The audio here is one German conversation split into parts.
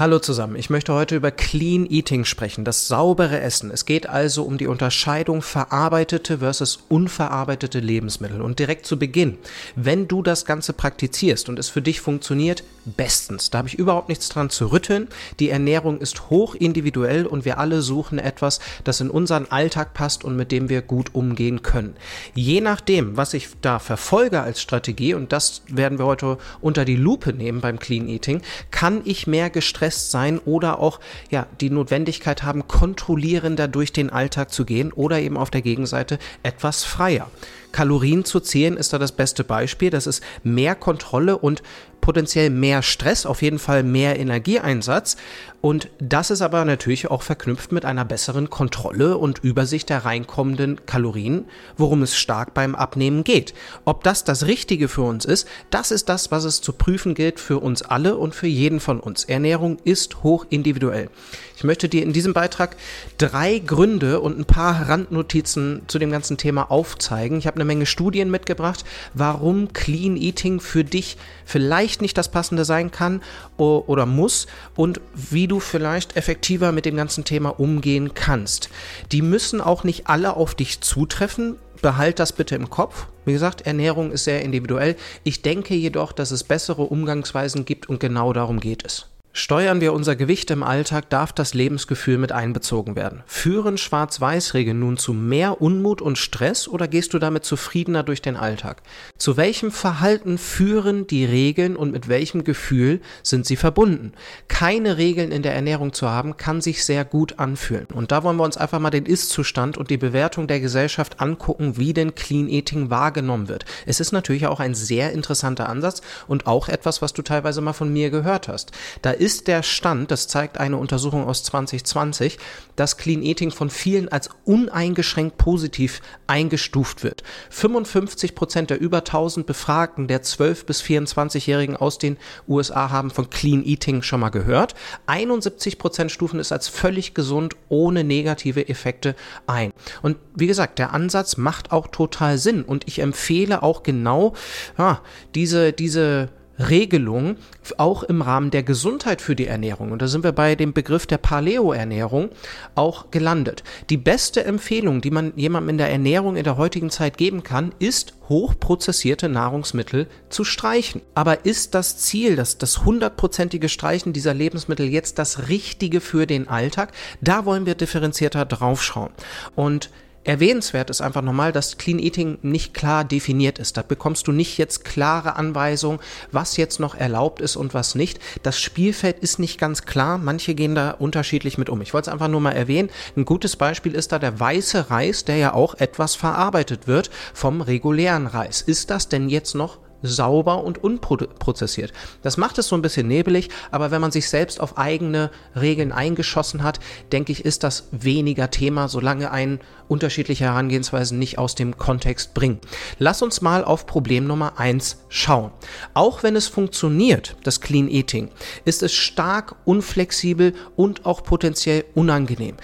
Hallo zusammen, ich möchte heute über Clean Eating sprechen, das saubere Essen. Es geht also um die Unterscheidung verarbeitete versus unverarbeitete Lebensmittel. Und direkt zu Beginn, wenn du das Ganze praktizierst und es für dich funktioniert, bestens. Da habe ich überhaupt nichts dran zu rütteln. Die Ernährung ist hoch individuell und wir alle suchen etwas, das in unseren Alltag passt und mit dem wir gut umgehen können. Je nachdem, was ich da verfolge als Strategie, und das werden wir heute unter die Lupe nehmen beim Clean Eating, kann ich mehr gestresst sein oder auch ja die Notwendigkeit haben, kontrollierender durch den Alltag zu gehen oder eben auf der Gegenseite etwas freier. Kalorien zu zählen ist da das beste Beispiel. Das ist mehr Kontrolle und potenziell mehr Stress, auf jeden Fall mehr Energieeinsatz. Und das ist aber natürlich auch verknüpft mit einer besseren Kontrolle und Übersicht der reinkommenden Kalorien, worum es stark beim Abnehmen geht. Ob das das Richtige für uns ist, das ist das, was es zu prüfen gilt für uns alle und für jeden von uns. Ernährung ist hoch individuell. Ich möchte dir in diesem Beitrag drei Gründe und ein paar Randnotizen zu dem ganzen Thema aufzeigen. Ich habe eine Menge Studien mitgebracht, warum Clean Eating für dich vielleicht nicht das Passende sein kann oder muss und wie du vielleicht effektiver mit dem ganzen Thema umgehen kannst. Die müssen auch nicht alle auf dich zutreffen. Behalt das bitte im Kopf. Wie gesagt, Ernährung ist sehr individuell. Ich denke jedoch, dass es bessere Umgangsweisen gibt und genau darum geht es. Steuern wir unser Gewicht im Alltag, darf das Lebensgefühl mit einbezogen werden. Führen Schwarz-Weiß-Regeln nun zu mehr Unmut und Stress oder gehst du damit zufriedener durch den Alltag? Zu welchem Verhalten führen die Regeln und mit welchem Gefühl sind sie verbunden? Keine Regeln in der Ernährung zu haben, kann sich sehr gut anfühlen. Und da wollen wir uns einfach mal den Ist-Zustand und die Bewertung der Gesellschaft angucken, wie denn Clean Eating wahrgenommen wird. Es ist natürlich auch ein sehr interessanter Ansatz und auch etwas, was du teilweise mal von mir gehört hast. Da ist der Stand, das zeigt eine Untersuchung aus 2020, dass Clean Eating von vielen als uneingeschränkt positiv eingestuft wird. 55 Prozent der über 1000 Befragten der 12 bis 24-Jährigen aus den USA haben von Clean Eating schon mal gehört. 71 Prozent stufen es als völlig gesund ohne negative Effekte ein. Und wie gesagt, der Ansatz macht auch total Sinn und ich empfehle auch genau ja, diese, diese Regelung auch im Rahmen der Gesundheit für die Ernährung. Und da sind wir bei dem Begriff der Paleo-Ernährung auch gelandet. Die beste Empfehlung, die man jemandem in der Ernährung in der heutigen Zeit geben kann, ist hochprozessierte Nahrungsmittel zu streichen. Aber ist das Ziel, das, das hundertprozentige Streichen dieser Lebensmittel jetzt das Richtige für den Alltag? Da wollen wir differenzierter draufschauen. Und Erwähnenswert ist einfach nochmal, dass Clean Eating nicht klar definiert ist. Da bekommst du nicht jetzt klare Anweisungen, was jetzt noch erlaubt ist und was nicht. Das Spielfeld ist nicht ganz klar. Manche gehen da unterschiedlich mit um. Ich wollte es einfach nur mal erwähnen. Ein gutes Beispiel ist da der weiße Reis, der ja auch etwas verarbeitet wird vom regulären Reis. Ist das denn jetzt noch sauber und unprozessiert. Das macht es so ein bisschen nebelig, aber wenn man sich selbst auf eigene Regeln eingeschossen hat, denke ich, ist das weniger Thema, solange ein unterschiedliche Herangehensweisen nicht aus dem Kontext bringen. Lass uns mal auf Problem Nummer eins schauen. Auch wenn es funktioniert, das Clean Eating, ist es stark unflexibel und auch potenziell unangenehm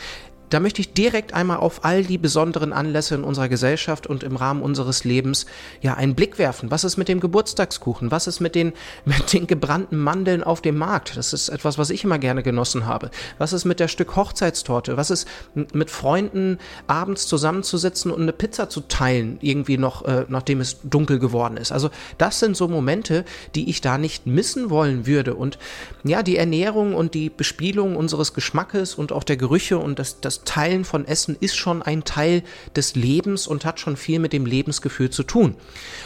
da möchte ich direkt einmal auf all die besonderen Anlässe in unserer Gesellschaft und im Rahmen unseres Lebens ja einen Blick werfen. Was ist mit dem Geburtstagskuchen? Was ist mit den, mit den gebrannten Mandeln auf dem Markt? Das ist etwas, was ich immer gerne genossen habe. Was ist mit der Stück Hochzeitstorte? Was ist mit Freunden abends zusammenzusitzen und eine Pizza zu teilen, irgendwie noch, äh, nachdem es dunkel geworden ist? Also das sind so Momente, die ich da nicht missen wollen würde. Und ja, die Ernährung und die Bespielung unseres Geschmackes und auch der Gerüche und das, das das Teilen von Essen ist schon ein Teil des Lebens und hat schon viel mit dem Lebensgefühl zu tun.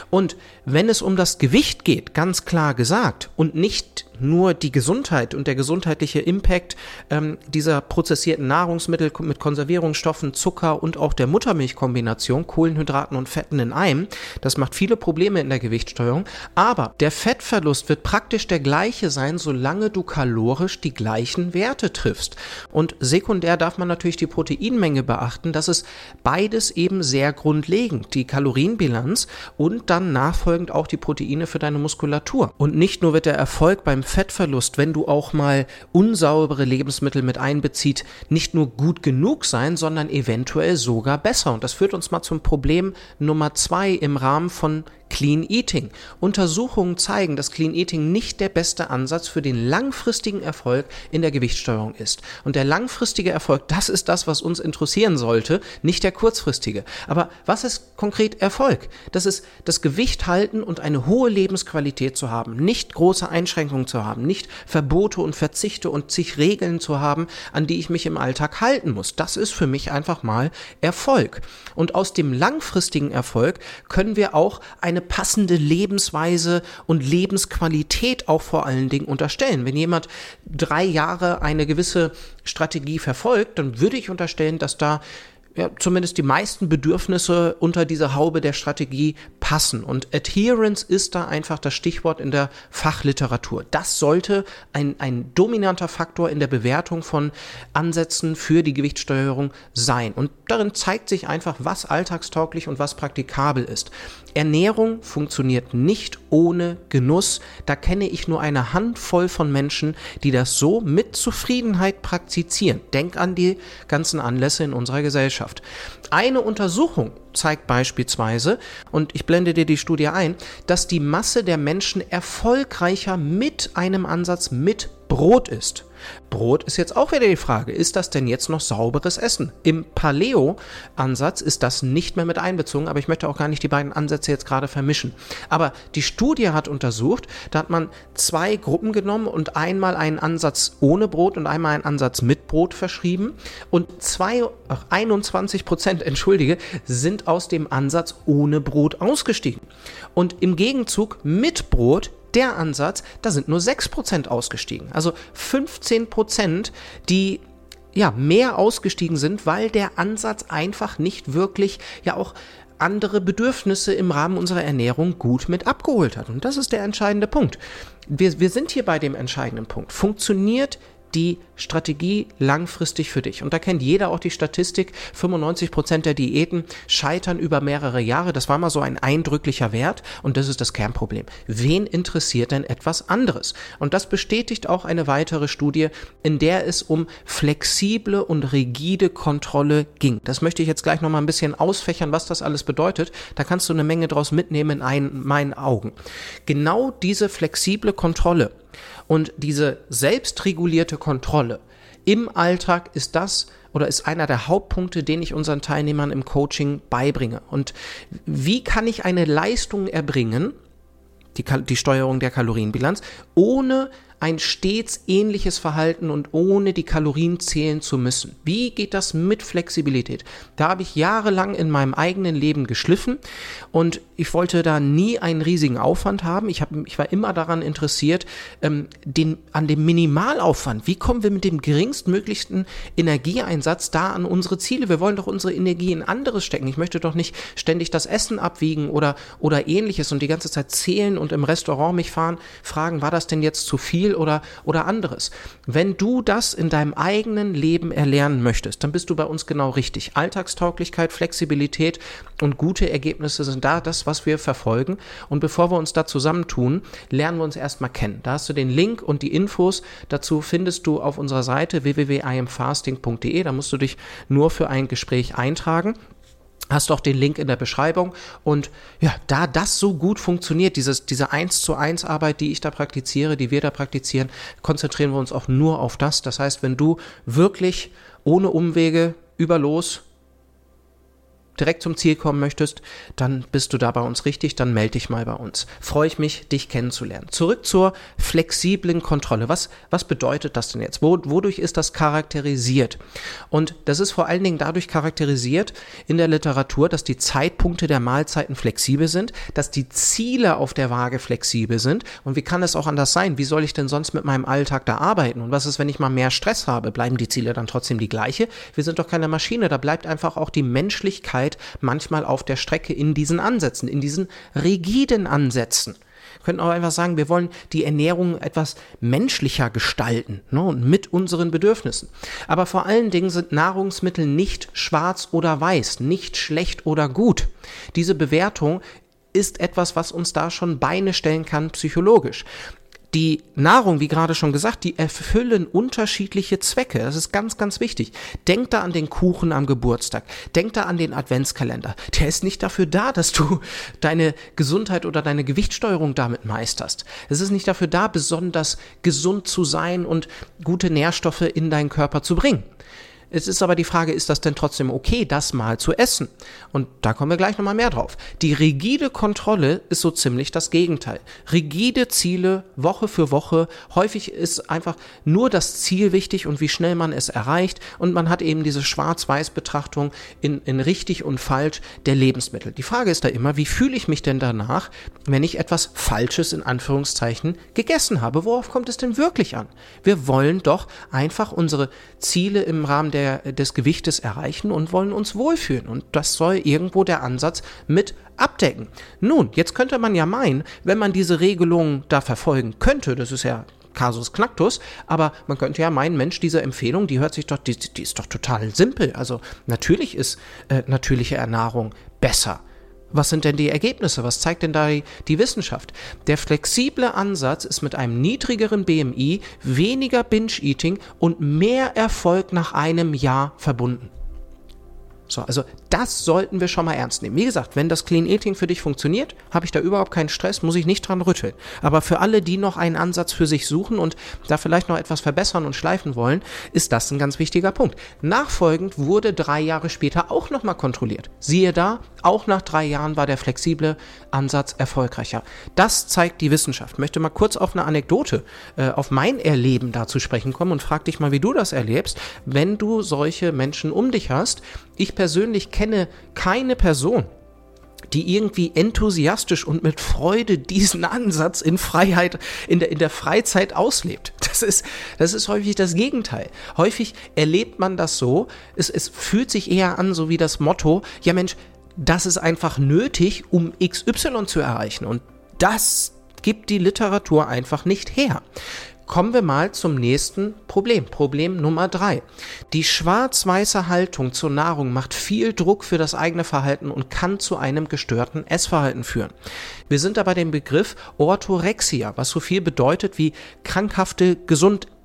Und wenn es um das Gewicht geht, ganz klar gesagt, und nicht nur die Gesundheit und der gesundheitliche Impact ähm, dieser prozessierten Nahrungsmittel mit Konservierungsstoffen, Zucker und auch der Muttermilchkombination, Kohlenhydraten und Fetten in einem, das macht viele Probleme in der Gewichtssteuerung. Aber der Fettverlust wird praktisch der gleiche sein, solange du kalorisch die gleichen Werte triffst. Und sekundär darf man natürlich die Proteinmenge beachten. Das ist beides eben sehr grundlegend. Die Kalorienbilanz und dann nachfolgend auch die Proteine für deine Muskulatur. Und nicht nur wird der Erfolg beim Fettverlust, wenn du auch mal unsaubere Lebensmittel mit einbezieht, nicht nur gut genug sein, sondern eventuell sogar besser. Und das führt uns mal zum Problem Nummer zwei im Rahmen von Clean Eating. Untersuchungen zeigen, dass Clean Eating nicht der beste Ansatz für den langfristigen Erfolg in der Gewichtssteuerung ist. Und der langfristige Erfolg, das ist das, was uns interessieren sollte, nicht der kurzfristige. Aber was ist konkret Erfolg? Das ist das Gewicht halten und eine hohe Lebensqualität zu haben, nicht große Einschränkungen zu haben, nicht Verbote und Verzichte und zig Regeln zu haben, an die ich mich im Alltag halten muss. Das ist für mich einfach mal Erfolg. Und aus dem langfristigen Erfolg können wir auch eine passende Lebensweise und Lebensqualität auch vor allen Dingen unterstellen. Wenn jemand drei Jahre eine gewisse Strategie verfolgt, dann würde ich unterstellen, dass da ja, zumindest die meisten Bedürfnisse unter diese Haube der Strategie passen. Und Adherence ist da einfach das Stichwort in der Fachliteratur. Das sollte ein, ein dominanter Faktor in der Bewertung von Ansätzen für die Gewichtssteuerung sein. Und darin zeigt sich einfach, was alltagstauglich und was praktikabel ist. Ernährung funktioniert nicht ohne Genuss. Da kenne ich nur eine Handvoll von Menschen, die das so mit Zufriedenheit praktizieren. Denk an die ganzen Anlässe in unserer Gesellschaft. Eine Untersuchung zeigt beispielsweise, und ich blende dir die Studie ein, dass die Masse der Menschen erfolgreicher mit einem Ansatz mit Brot ist. Brot ist jetzt auch wieder die Frage, ist das denn jetzt noch sauberes Essen? Im Paleo-Ansatz ist das nicht mehr mit einbezogen, aber ich möchte auch gar nicht die beiden Ansätze jetzt gerade vermischen. Aber die Studie hat untersucht, da hat man zwei Gruppen genommen und einmal einen Ansatz ohne Brot und einmal einen Ansatz mit Brot verschrieben und zwei, ach, 21 Prozent, entschuldige, sind aus dem Ansatz ohne Brot ausgestiegen. Und im Gegenzug mit Brot der Ansatz, da sind nur 6% ausgestiegen. Also 15%, die ja, mehr ausgestiegen sind, weil der Ansatz einfach nicht wirklich ja auch andere Bedürfnisse im Rahmen unserer Ernährung gut mit abgeholt hat. Und das ist der entscheidende Punkt. Wir, wir sind hier bei dem entscheidenden Punkt. Funktioniert die Strategie langfristig für dich. Und da kennt jeder auch die Statistik, 95 Prozent der Diäten scheitern über mehrere Jahre. Das war mal so ein eindrücklicher Wert und das ist das Kernproblem. Wen interessiert denn etwas anderes? Und das bestätigt auch eine weitere Studie, in der es um flexible und rigide Kontrolle ging. Das möchte ich jetzt gleich nochmal ein bisschen ausfächern, was das alles bedeutet. Da kannst du eine Menge draus mitnehmen in ein, meinen Augen. Genau diese flexible Kontrolle und diese selbstregulierte Kontrolle im Alltag ist das oder ist einer der Hauptpunkte, den ich unseren Teilnehmern im Coaching beibringe. Und wie kann ich eine Leistung erbringen, die, die Steuerung der Kalorienbilanz, ohne ein stets ähnliches Verhalten und ohne die Kalorien zählen zu müssen. Wie geht das mit Flexibilität? Da habe ich jahrelang in meinem eigenen Leben geschliffen und ich wollte da nie einen riesigen Aufwand haben. Ich, hab, ich war immer daran interessiert, ähm, den, an dem Minimalaufwand. Wie kommen wir mit dem geringstmöglichsten Energieeinsatz da an unsere Ziele? Wir wollen doch unsere Energie in anderes stecken. Ich möchte doch nicht ständig das Essen abwiegen oder, oder ähnliches und die ganze Zeit zählen und im Restaurant mich fahren, fragen, war das denn jetzt zu viel? Spiel oder, oder anderes. Wenn du das in deinem eigenen Leben erlernen möchtest, dann bist du bei uns genau richtig. Alltagstauglichkeit, Flexibilität und gute Ergebnisse sind da das, was wir verfolgen. Und bevor wir uns da zusammentun, lernen wir uns erstmal kennen. Da hast du den Link und die Infos dazu findest du auf unserer Seite www.imfasting.de. Da musst du dich nur für ein Gespräch eintragen hast auch den Link in der Beschreibung. Und ja, da das so gut funktioniert, dieses, diese 1 zu 1 Arbeit, die ich da praktiziere, die wir da praktizieren, konzentrieren wir uns auch nur auf das. Das heißt, wenn du wirklich ohne Umwege über los direkt zum Ziel kommen möchtest, dann bist du da bei uns richtig, dann melde dich mal bei uns. Freue ich mich, dich kennenzulernen. Zurück zur flexiblen Kontrolle. Was, was bedeutet das denn jetzt? Wo, wodurch ist das charakterisiert? Und das ist vor allen Dingen dadurch charakterisiert in der Literatur, dass die Zeitpunkte der Mahlzeiten flexibel sind, dass die Ziele auf der Waage flexibel sind. Und wie kann es auch anders sein? Wie soll ich denn sonst mit meinem Alltag da arbeiten? Und was ist, wenn ich mal mehr Stress habe? Bleiben die Ziele dann trotzdem die gleiche? Wir sind doch keine Maschine. Da bleibt einfach auch die Menschlichkeit Zeit manchmal auf der Strecke in diesen Ansätzen, in diesen rigiden Ansätzen. Wir könnten auch einfach sagen, wir wollen die Ernährung etwas menschlicher gestalten ne, und mit unseren Bedürfnissen. Aber vor allen Dingen sind Nahrungsmittel nicht schwarz oder weiß, nicht schlecht oder gut. Diese Bewertung ist etwas, was uns da schon Beine stellen kann psychologisch die Nahrung, wie gerade schon gesagt, die erfüllen unterschiedliche Zwecke. Das ist ganz, ganz wichtig. Denk da an den Kuchen am Geburtstag. Denk da an den Adventskalender. Der ist nicht dafür da, dass du deine Gesundheit oder deine Gewichtssteuerung damit meisterst. Es ist nicht dafür da, besonders gesund zu sein und gute Nährstoffe in deinen Körper zu bringen. Es ist aber die Frage, ist das denn trotzdem okay, das mal zu essen? Und da kommen wir gleich nochmal mehr drauf. Die rigide Kontrolle ist so ziemlich das Gegenteil. Rigide Ziele, Woche für Woche. Häufig ist einfach nur das Ziel wichtig und wie schnell man es erreicht. Und man hat eben diese Schwarz-Weiß-Betrachtung in, in richtig und falsch der Lebensmittel. Die Frage ist da immer, wie fühle ich mich denn danach, wenn ich etwas Falsches in Anführungszeichen gegessen habe? Worauf kommt es denn wirklich an? Wir wollen doch einfach unsere Ziele im Rahmen der der, des Gewichtes erreichen und wollen uns wohlfühlen. Und das soll irgendwo der Ansatz mit abdecken. Nun, jetzt könnte man ja meinen, wenn man diese Regelung da verfolgen könnte, das ist ja Kasus Knacktus, aber man könnte ja meinen, Mensch, diese Empfehlung, die hört sich doch, die, die ist doch total simpel. Also natürlich ist äh, natürliche Ernährung besser. Was sind denn die Ergebnisse? Was zeigt denn da die, Wissenschaft? Der flexible Ansatz ist mit einem niedrigeren BMI, weniger Binge-Eating und mehr Erfolg nach einem Jahr verbunden. So, also das sollten wir schon mal ernst nehmen. Wie gesagt, wenn das Clean Eating für dich funktioniert, habe ich da überhaupt keinen Stress, muss ich nicht dran rütteln. Aber für alle, die noch einen Ansatz für sich suchen und da vielleicht noch etwas verbessern und schleifen wollen, ist das ein ganz wichtiger Punkt. Nachfolgend wurde drei Jahre später auch nochmal kontrolliert. Siehe da, auch nach drei Jahren war der flexible Ansatz erfolgreicher. Das zeigt die Wissenschaft. Ich möchte mal kurz auf eine Anekdote, äh, auf mein Erleben da zu sprechen kommen und frag dich mal, wie du das erlebst, wenn du solche Menschen um dich hast, ich persönlich kenne keine Person, die irgendwie enthusiastisch und mit Freude diesen Ansatz in Freiheit, in der, in der Freizeit auslebt. Das ist, das ist häufig das Gegenteil. Häufig erlebt man das so, es, es fühlt sich eher an, so wie das Motto, ja Mensch, das ist einfach nötig, um XY zu erreichen. Und das gibt die Literatur einfach nicht her. Kommen wir mal zum nächsten Problem. Problem Nummer drei. Die schwarz-weiße Haltung zur Nahrung macht viel Druck für das eigene Verhalten und kann zu einem gestörten Essverhalten führen. Wir sind da bei dem Begriff Orthorexia, was so viel bedeutet wie krankhafte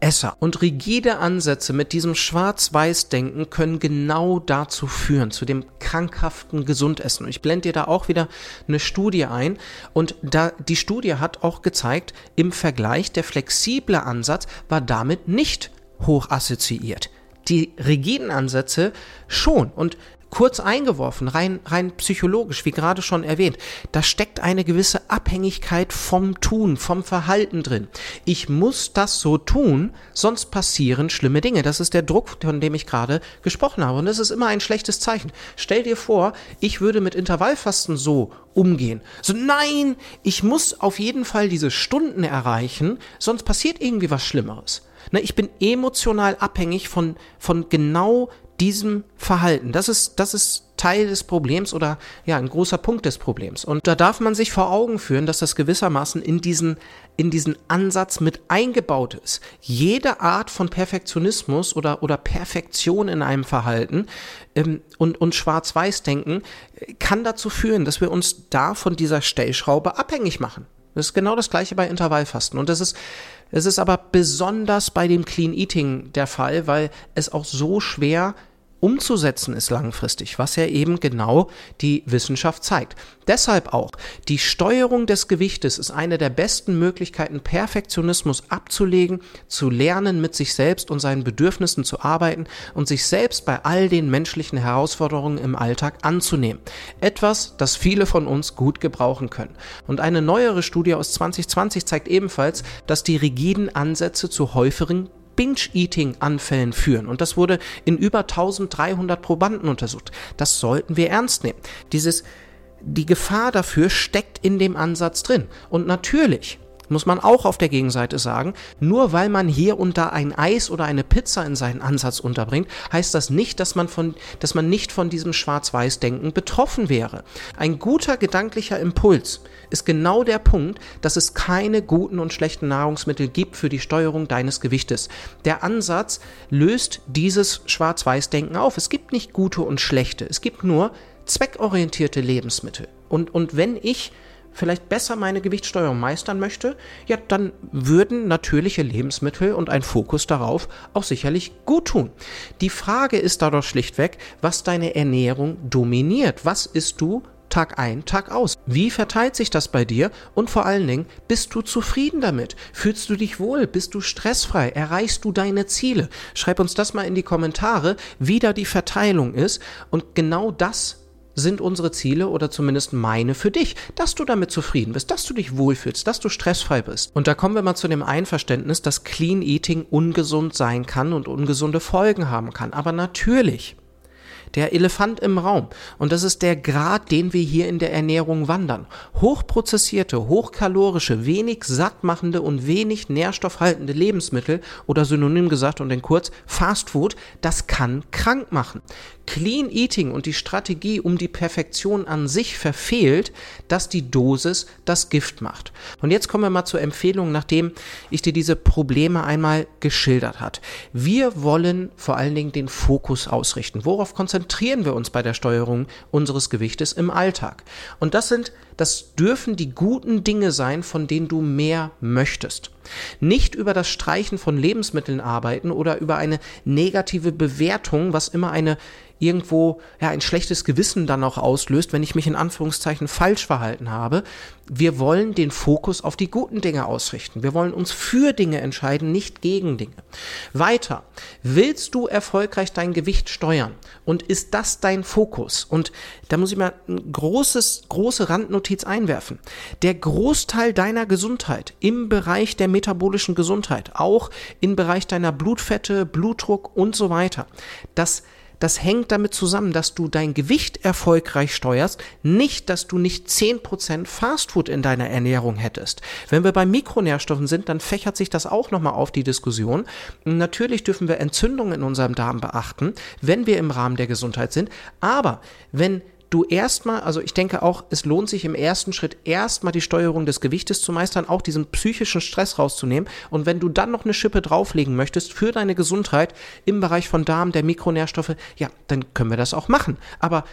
Gesundesser. Und rigide Ansätze mit diesem Schwarz-Weiß-Denken können genau dazu führen, zu dem krankhaften Gesundessen. Und ich blende dir da auch wieder eine Studie ein. Und da, die Studie hat auch gezeigt, im Vergleich der flexible Ansatz war damit nicht hoch assoziiert die rigiden Ansätze schon. Und kurz eingeworfen, rein, rein psychologisch, wie gerade schon erwähnt, da steckt eine gewisse Abhängigkeit vom Tun, vom Verhalten drin. Ich muss das so tun, sonst passieren schlimme Dinge. Das ist der Druck, von dem ich gerade gesprochen habe. Und das ist immer ein schlechtes Zeichen. Stell dir vor, ich würde mit Intervallfasten so umgehen. So, nein, ich muss auf jeden Fall diese Stunden erreichen, sonst passiert irgendwie was Schlimmeres. Ne, ich bin emotional abhängig von, von genau diesem Verhalten. Das ist, das ist Teil des Problems oder ja, ein großer Punkt des Problems. Und da darf man sich vor Augen führen, dass das gewissermaßen in diesen, in diesen Ansatz mit eingebaut ist. Jede Art von Perfektionismus oder, oder Perfektion in einem Verhalten ähm, und, und Schwarz-Weiß-Denken kann dazu führen, dass wir uns da von dieser Stellschraube abhängig machen. Das ist genau das gleiche bei Intervallfasten. Und das ist, es ist aber besonders bei dem Clean Eating der Fall, weil es auch so schwer umzusetzen ist langfristig, was ja eben genau die Wissenschaft zeigt. Deshalb auch, die Steuerung des Gewichtes ist eine der besten Möglichkeiten, Perfektionismus abzulegen, zu lernen, mit sich selbst und seinen Bedürfnissen zu arbeiten und sich selbst bei all den menschlichen Herausforderungen im Alltag anzunehmen. Etwas, das viele von uns gut gebrauchen können. Und eine neuere Studie aus 2020 zeigt ebenfalls, dass die rigiden Ansätze zu häufigeren Binge-Eating-Anfällen führen. Und das wurde in über 1300 Probanden untersucht. Das sollten wir ernst nehmen. Dieses, die Gefahr dafür steckt in dem Ansatz drin. Und natürlich muss man auch auf der Gegenseite sagen, nur weil man hier und da ein Eis oder eine Pizza in seinen Ansatz unterbringt, heißt das nicht, dass man von, dass man nicht von diesem Schwarz-Weiß-Denken betroffen wäre. Ein guter gedanklicher Impuls ist genau der Punkt, dass es keine guten und schlechten Nahrungsmittel gibt für die Steuerung deines Gewichtes. Der Ansatz löst dieses Schwarz-Weiß-Denken auf. Es gibt nicht gute und schlechte. Es gibt nur zweckorientierte Lebensmittel. Und, und wenn ich vielleicht besser meine Gewichtssteuerung meistern möchte, ja, dann würden natürliche Lebensmittel und ein Fokus darauf auch sicherlich gut tun. Die Frage ist dadurch schlichtweg, was deine Ernährung dominiert. Was isst du Tag ein, Tag aus. Wie verteilt sich das bei dir? Und vor allen Dingen, bist du zufrieden damit? Fühlst du dich wohl? Bist du stressfrei? Erreichst du deine Ziele? Schreib uns das mal in die Kommentare, wie da die Verteilung ist. Und genau das sind unsere Ziele oder zumindest meine für dich, dass du damit zufrieden bist, dass du dich wohlfühlst, dass du stressfrei bist. Und da kommen wir mal zu dem Einverständnis, dass Clean Eating ungesund sein kann und ungesunde Folgen haben kann. Aber natürlich der Elefant im Raum. Und das ist der Grad, den wir hier in der Ernährung wandern. Hochprozessierte, hochkalorische, wenig sattmachende und wenig nährstoffhaltende Lebensmittel oder synonym gesagt und in kurz Fast Food, das kann krank machen. Clean Eating und die Strategie um die Perfektion an sich verfehlt, dass die Dosis das Gift macht. Und jetzt kommen wir mal zur Empfehlung, nachdem ich dir diese Probleme einmal geschildert hat. Wir wollen vor allen Dingen den Fokus ausrichten. Worauf konzentrieren wir uns bei der Steuerung unseres Gewichtes im Alltag? Und das sind das dürfen die guten Dinge sein, von denen du mehr möchtest. Nicht über das Streichen von Lebensmitteln arbeiten oder über eine negative Bewertung, was immer eine irgendwo ja ein schlechtes Gewissen dann auch auslöst, wenn ich mich in Anführungszeichen falsch verhalten habe. Wir wollen den Fokus auf die guten Dinge ausrichten. Wir wollen uns für Dinge entscheiden, nicht gegen Dinge. Weiter. Willst du erfolgreich dein Gewicht steuern? Und ist das dein Fokus? Und da muss ich mal ein großes, große Randnotiz einwerfen. Der Großteil deiner Gesundheit im Bereich der metabolischen Gesundheit, auch im Bereich deiner Blutfette, Blutdruck und so weiter, das das hängt damit zusammen, dass du dein Gewicht erfolgreich steuerst, nicht, dass du nicht 10% Fastfood in deiner Ernährung hättest. Wenn wir bei Mikronährstoffen sind, dann fächert sich das auch nochmal auf die Diskussion. Natürlich dürfen wir Entzündungen in unserem Darm beachten, wenn wir im Rahmen der Gesundheit sind, aber wenn du erstmal, also ich denke auch, es lohnt sich im ersten Schritt erstmal die Steuerung des Gewichtes zu meistern, auch diesen psychischen Stress rauszunehmen. Und wenn du dann noch eine Schippe drauflegen möchtest für deine Gesundheit im Bereich von Darm, der Mikronährstoffe, ja, dann können wir das auch machen. Aber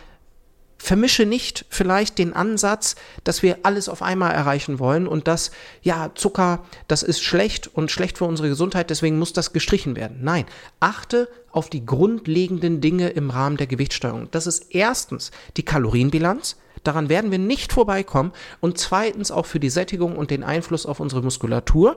vermische nicht vielleicht den Ansatz, dass wir alles auf einmal erreichen wollen und dass, ja, Zucker, das ist schlecht und schlecht für unsere Gesundheit, deswegen muss das gestrichen werden. Nein, achte auf die grundlegenden Dinge im Rahmen der Gewichtssteuerung. Das ist erstens die Kalorienbilanz. Daran werden wir nicht vorbeikommen. Und zweitens auch für die Sättigung und den Einfluss auf unsere Muskulatur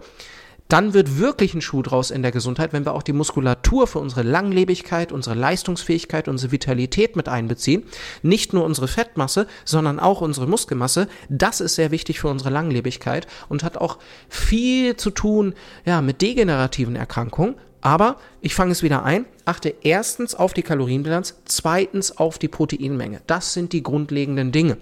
dann wird wirklich ein Schuh draus in der Gesundheit, wenn wir auch die Muskulatur für unsere Langlebigkeit, unsere Leistungsfähigkeit, unsere Vitalität mit einbeziehen. Nicht nur unsere Fettmasse, sondern auch unsere Muskelmasse. Das ist sehr wichtig für unsere Langlebigkeit und hat auch viel zu tun, ja, mit degenerativen Erkrankungen. Aber ich fange es wieder ein. Achte erstens auf die Kalorienbilanz, zweitens auf die Proteinmenge. Das sind die grundlegenden Dinge.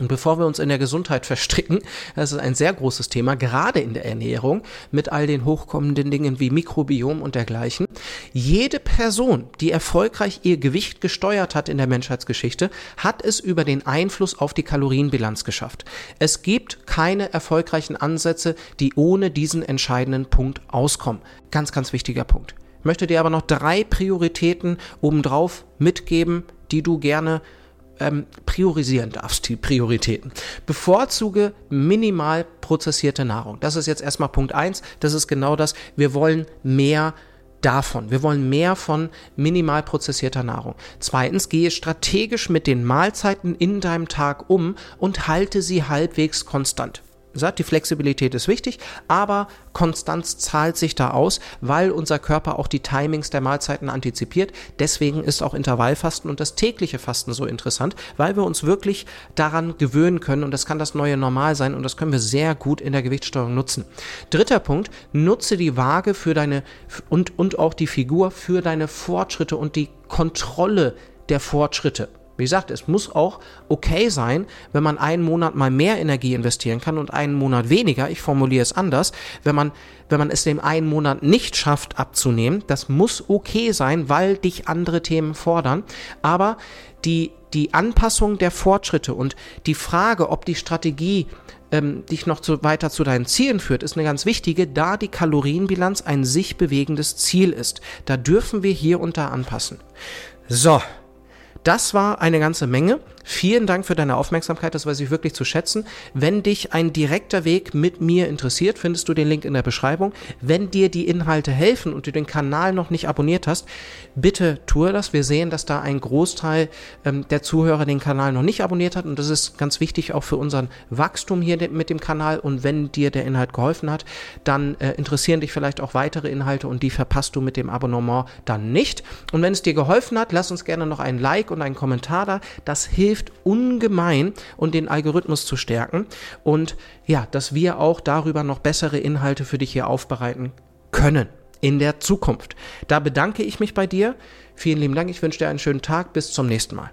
Und bevor wir uns in der Gesundheit verstricken, das ist ein sehr großes Thema, gerade in der Ernährung, mit all den hochkommenden Dingen wie Mikrobiom und dergleichen. Jede Person, die erfolgreich ihr Gewicht gesteuert hat in der Menschheitsgeschichte, hat es über den Einfluss auf die Kalorienbilanz geschafft. Es gibt keine erfolgreichen Ansätze, die ohne diesen entscheidenden Punkt auskommen. Ganz, ganz wichtiger Punkt. Ich möchte dir aber noch drei Prioritäten obendrauf mitgeben, die du gerne ähm, priorisieren darfst, die Prioritäten. Bevorzuge minimal prozessierte Nahrung. Das ist jetzt erstmal Punkt eins. Das ist genau das. Wir wollen mehr davon. Wir wollen mehr von minimal prozessierter Nahrung. Zweitens, gehe strategisch mit den Mahlzeiten in deinem Tag um und halte sie halbwegs konstant sagt, die Flexibilität ist wichtig, aber Konstanz zahlt sich da aus, weil unser Körper auch die Timings der Mahlzeiten antizipiert. Deswegen ist auch Intervallfasten und das tägliche Fasten so interessant, weil wir uns wirklich daran gewöhnen können und das kann das neue Normal sein und das können wir sehr gut in der Gewichtssteuerung nutzen. Dritter Punkt, nutze die Waage für deine und, und auch die Figur für deine Fortschritte und die Kontrolle der Fortschritte. Wie gesagt, es muss auch okay sein, wenn man einen Monat mal mehr Energie investieren kann und einen Monat weniger. Ich formuliere es anders. Wenn man, wenn man es dem einen Monat nicht schafft abzunehmen, das muss okay sein, weil dich andere Themen fordern. Aber die, die Anpassung der Fortschritte und die Frage, ob die Strategie ähm, dich noch zu, weiter zu deinen Zielen führt, ist eine ganz wichtige, da die Kalorienbilanz ein sich bewegendes Ziel ist. Da dürfen wir hier unter anpassen. So, das war eine ganze Menge. Vielen Dank für deine Aufmerksamkeit, das weiß ich wirklich zu schätzen. Wenn dich ein direkter Weg mit mir interessiert, findest du den Link in der Beschreibung. Wenn dir die Inhalte helfen und du den Kanal noch nicht abonniert hast, bitte tue das. Wir sehen, dass da ein Großteil ähm, der Zuhörer den Kanal noch nicht abonniert hat und das ist ganz wichtig auch für unseren Wachstum hier mit dem Kanal. Und wenn dir der Inhalt geholfen hat, dann äh, interessieren dich vielleicht auch weitere Inhalte und die verpasst du mit dem Abonnement dann nicht. Und wenn es dir geholfen hat, lass uns gerne noch ein Like und einen Kommentar da. Das hilft ungemein und den Algorithmus zu stärken und ja, dass wir auch darüber noch bessere Inhalte für dich hier aufbereiten können in der Zukunft. Da bedanke ich mich bei dir. Vielen lieben Dank. Ich wünsche dir einen schönen Tag. Bis zum nächsten Mal.